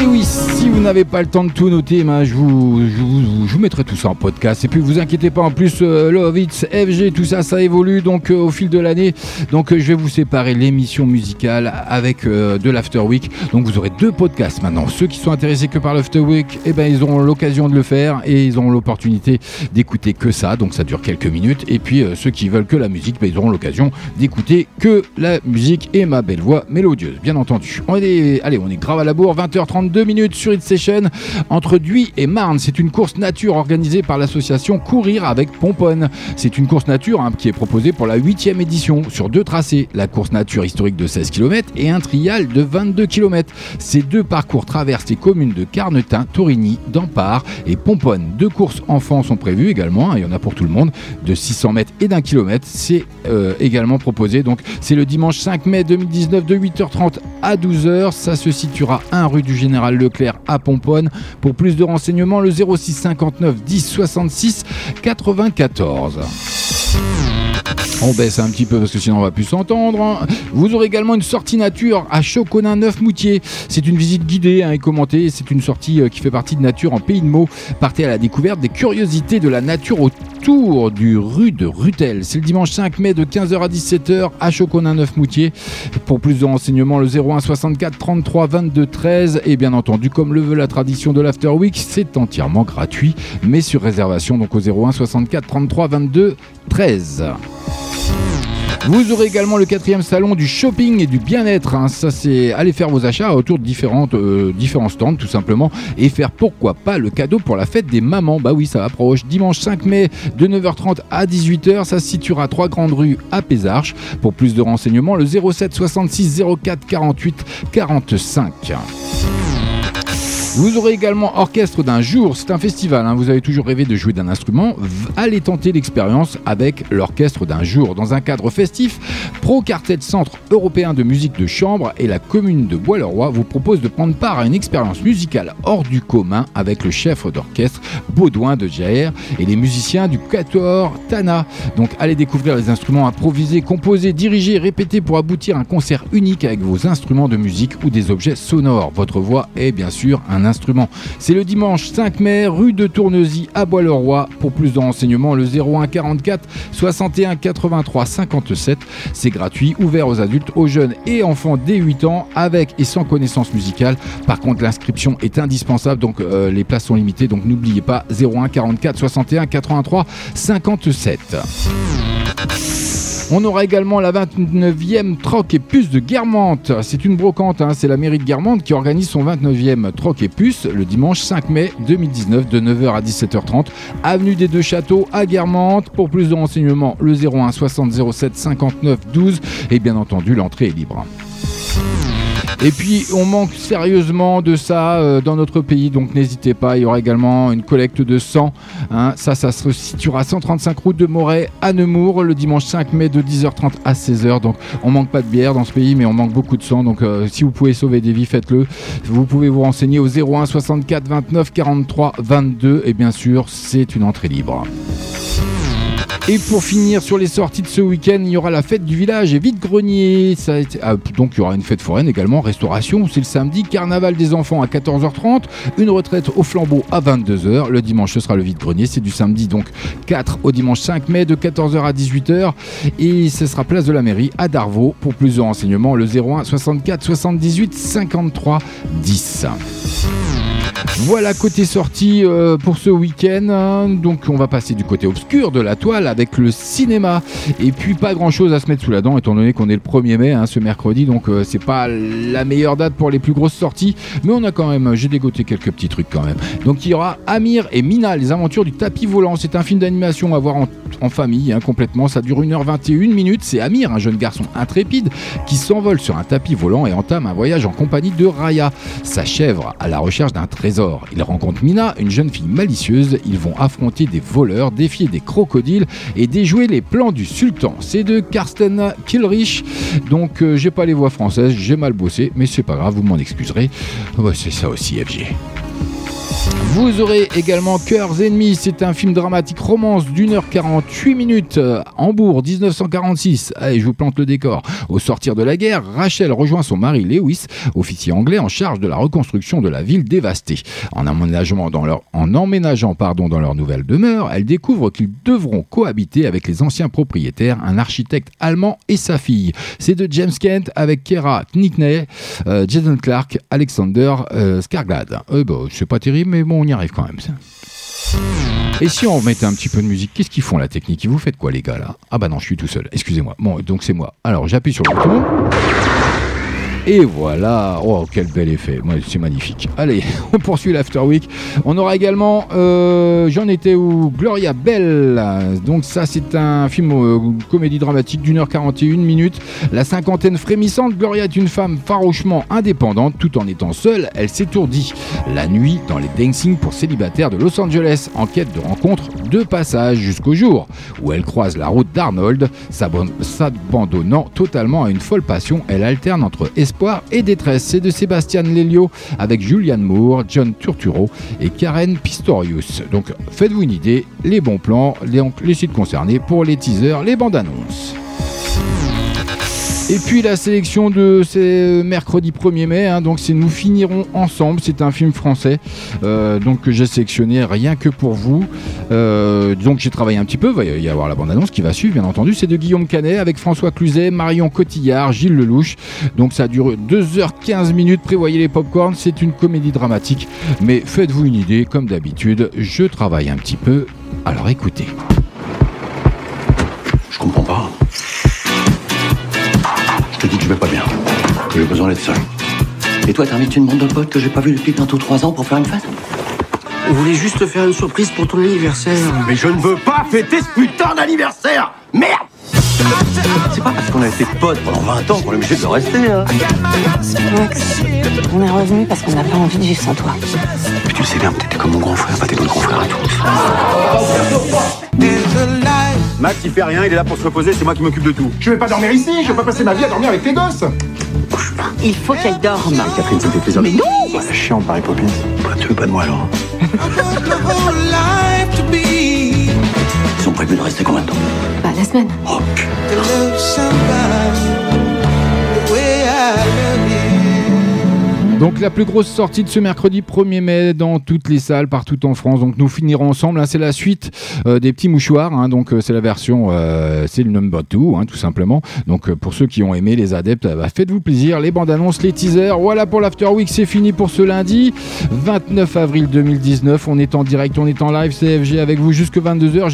Et oui, si n'avez pas le temps de tout noter, je, vous, je, vous, mettrai tout ça en podcast. Et puis vous inquiétez pas, en plus, euh, Lovitz, FG, tout ça, ça évolue donc euh, au fil de l'année. Donc euh, je vais vous séparer l'émission musicale avec de l'After Week. Donc vous aurez deux podcasts maintenant. Ceux qui sont intéressés que par l'After Week, eh ben, ils auront l'occasion de le faire et ils auront l'opportunité d'écouter que ça. Donc ça dure quelques minutes. Et puis ceux qui veulent que la musique, ben, ils auront l'occasion d'écouter que la musique et ma belle voix mélodieuse, bien entendu. Allez, on est grave à la bourre, 20h32 minutes sur It Entre Duy et Marne. C'est une course nature organisée par l'association Courir avec Pomponne. C'est une course nature hein, qui est proposée pour la 8 édition sur deux tracés, la course nature historique de 16 km et un trial de 22 km. Ces deux parcours traversent les communes de Carnetin, Torigny, Dampart et Pomponne. Deux courses enfants sont prévues également, hein, il y en a pour tout le monde, de 600 mètres et d'un kilomètre. C'est euh, également proposé. Donc c'est le dimanche 5 mai 2019 de 8h30 à 12h. Ça se situera 1 rue du Général Leclerc à Pomponne. Pour plus de renseignements, le 06 59 10 66 94. On baisse un petit peu parce que sinon on va plus s'entendre. Hein. Vous aurez également une sortie nature à Choconin Neuf Moutier. C'est une visite guidée hein, et commentée. C'est une sortie euh, qui fait partie de nature en pays de mots. Partez à la découverte des curiosités de la nature autour du rue de Rutel. C'est le dimanche 5 mai de 15h à 17h à Choconin Neuf Moutier. Pour plus de renseignements, le 01 64 33 22 13. Et bien entendu, comme le veut la tradition de l'After Week, c'est entièrement gratuit, mais sur réservation donc au 01 64 33 22 13. Vous aurez également le quatrième salon du shopping et du bien-être. Hein. Ça, c'est aller faire vos achats autour de différentes, euh, différents stands, tout simplement, et faire pourquoi pas le cadeau pour la fête des mamans. Bah oui, ça approche. Dimanche 5 mai de 9h30 à 18h. Ça se situera à 3 grandes rues à Pézarches. Pour plus de renseignements, le 07 66 04 48 45. Vous aurez également Orchestre d'un jour, c'est un festival, hein. vous avez toujours rêvé de jouer d'un instrument, allez tenter l'expérience avec l'Orchestre d'un jour. Dans un cadre festif, Pro Quartet Centre européen de musique de chambre et la commune de Bois-le-Roi vous propose de prendre part à une expérience musicale hors du commun avec le chef d'orchestre Baudouin de Jair et les musiciens du Quator Tana. Donc allez découvrir les instruments improvisés, composés, dirigés, répétés pour aboutir à un concert unique avec vos instruments de musique ou des objets sonores. Votre voix est bien sûr un instrument. C'est le dimanche 5 mai, rue de Tournesy à Bois-le-Roi. Pour plus de renseignements, le 01 44 61 83 57. C'est gratuit, ouvert aux adultes, aux jeunes et enfants dès 8 ans, avec et sans connaissance musicale. Par contre, l'inscription est indispensable, donc euh, les places sont limitées. Donc n'oubliez pas 01 44 61 83 57. On aura également la 29e Troc et Puce de Guermantes. C'est une brocante, hein. c'est la mairie de Guermantes qui organise son 29e Troc et Le dimanche 5 mai 2019 de 9h à 17h30, avenue des Deux Châteaux à Guermantes. Pour plus de renseignements, le 01 60 07 59 12 et bien entendu l'entrée est libre. Et puis on manque sérieusement de ça euh, dans notre pays, donc n'hésitez pas, il y aura également une collecte de sang. Hein. Ça, ça se situera à 135 route de Moret à Nemours le dimanche 5 mai de 10h30 à 16h. Donc on manque pas de bière dans ce pays, mais on manque beaucoup de sang. Donc euh, si vous pouvez sauver des vies, faites-le. Vous pouvez vous renseigner au 01 64 29 43 22 et bien sûr c'est une entrée libre. Et pour finir sur les sorties de ce week-end, il y aura la fête du village et vide-grenier. Ah, donc il y aura une fête foraine également, restauration, c'est le samedi, carnaval des enfants à 14h30, une retraite au flambeau à 22h. Le dimanche ce sera le vide-grenier, c'est du samedi donc 4 au dimanche 5 mai de 14h à 18h. Et ce sera place de la mairie à Darvaux. Pour plus de renseignements, le 01 64 78 53 10. Voilà côté sortie euh, pour ce week-end. Donc on va passer du côté obscur de la toile avec le cinéma. Et puis pas grand chose à se mettre sous la dent étant donné qu'on est le 1er mai hein, ce mercredi. Donc euh, c'est pas la meilleure date pour les plus grosses sorties. Mais on a quand même, j'ai dégoté quelques petits trucs quand même. Donc il y aura Amir et Mina, les aventures du tapis volant. C'est un film d'animation à voir en, famille hein, complètement. Ça dure 1h21 minutes. C'est Amir, un jeune garçon intrépide qui s'envole sur un tapis volant et entame un voyage en compagnie de Raya, sa chèvre, à la recherche d'un trésor. Il rencontre Mina, une jeune fille malicieuse. Ils vont affronter des voleurs, défier des crocodiles et déjouer les plans du sultan. C'est de Karsten Kilrich. Donc, euh, j'ai pas les voix françaises, j'ai mal bossé, mais c'est pas grave, vous m'en excuserez. c'est ça aussi, FG. Vous aurez également Cœurs ennemis, c'est un film dramatique romance d'une heure 48 minutes. Hambourg, 1946. Allez, je vous plante le décor. Au sortir de la guerre, Rachel rejoint son mari Lewis, officier anglais en charge de la reconstruction de la ville dévastée. En emménageant pardon, dans leur nouvelle demeure, elle découvre qu'ils devront cohabiter avec les anciens propriétaires, un architecte allemand et sa fille. C'est de James Kent avec Kera Knickney, euh, Jason Clark, Alexander euh, Skarglad. Euh, bah, c'est pas terrible, mais bon, on y arrive quand même. Et si on mettait un petit peu de musique, qu'est-ce qu'ils font la technique? Vous faites quoi les gars là? Ah bah non, je suis tout seul. Excusez-moi. Bon, donc c'est moi. Alors j'appuie sur le bouton. Et voilà, oh quel bel effet, c'est magnifique. Allez, on poursuit l'After Week. On aura également, euh, j'en étais où? Gloria Bell. Donc ça c'est un film euh, comédie dramatique d'une heure 41 minutes. La cinquantaine frémissante, Gloria est une femme farouchement indépendante tout en étant seule. Elle s'étourdit la nuit dans les dancing pour célibataires de Los Angeles en quête de rencontres de passage jusqu'au jour où elle croise la route d'Arnold, s'abandonnant totalement à une folle passion. Elle alterne entre espoir et détresse. C'est de Sébastien Lelio avec Julianne Moore, John Turturro et Karen Pistorius. Donc faites-vous une idée, les bons plans, les, les sites concernés pour les teasers, les bandes annonces. Et puis la sélection de ce mercredi 1er mai, hein, donc c'est Nous finirons ensemble, c'est un film français euh, donc que j'ai sélectionné rien que pour vous. Euh, donc j'ai travaillé un petit peu, il va y avoir la bande-annonce qui va suivre bien entendu, c'est de Guillaume Canet avec François Cluzet, Marion Cotillard, Gilles Lelouch. Donc ça dure 2h15 minutes, prévoyez les popcorns, c'est une comédie dramatique, mais faites-vous une idée, comme d'habitude, je travaille un petit peu, alors écoutez. Et toi, t'invites une bande de potes que j'ai pas vu depuis bientôt trois ans pour faire une fête On voulait juste faire une surprise pour ton anniversaire. Mais je ne veux pas fêter ce putain d'anniversaire Merde c'est pas parce qu'on a été potes pendant 20 ans qu'on est obligé de rester, hein. Max, on est revenu parce qu'on n'a pas envie de vivre sans toi. Mais tu le sais bien, t'étais comme mon grand frère, pas tes autres grands frères à tous. Max, il fait rien, il est là pour se reposer, c'est moi qui m'occupe de tout. Je vais pas dormir ici, je vais pas passer ma vie à dormir avec tes gosses. Il faut qu'elle dorme. Catherine, ça me fait plaisir. Mais non bah, La chiante, Marie Poppins. Bah, tu veux pas de moi alors Ils sont prévus de rester combien de temps Bah, la semaine. Oh, Donc la plus grosse sortie de ce mercredi 1er mai dans toutes les salles partout en France. Donc nous finirons ensemble. Hein. c'est la suite euh, des petits mouchoirs. Hein. donc euh, c'est la version, euh, c'est le number 2 hein, tout simplement. Donc pour ceux qui ont aimé les adeptes, bah, faites-vous plaisir. Les bandes annonces, les teasers. Voilà pour l'After Week, c'est fini pour ce lundi 29 avril 2019. On est en direct, on est en live CFG avec vous jusque 22h.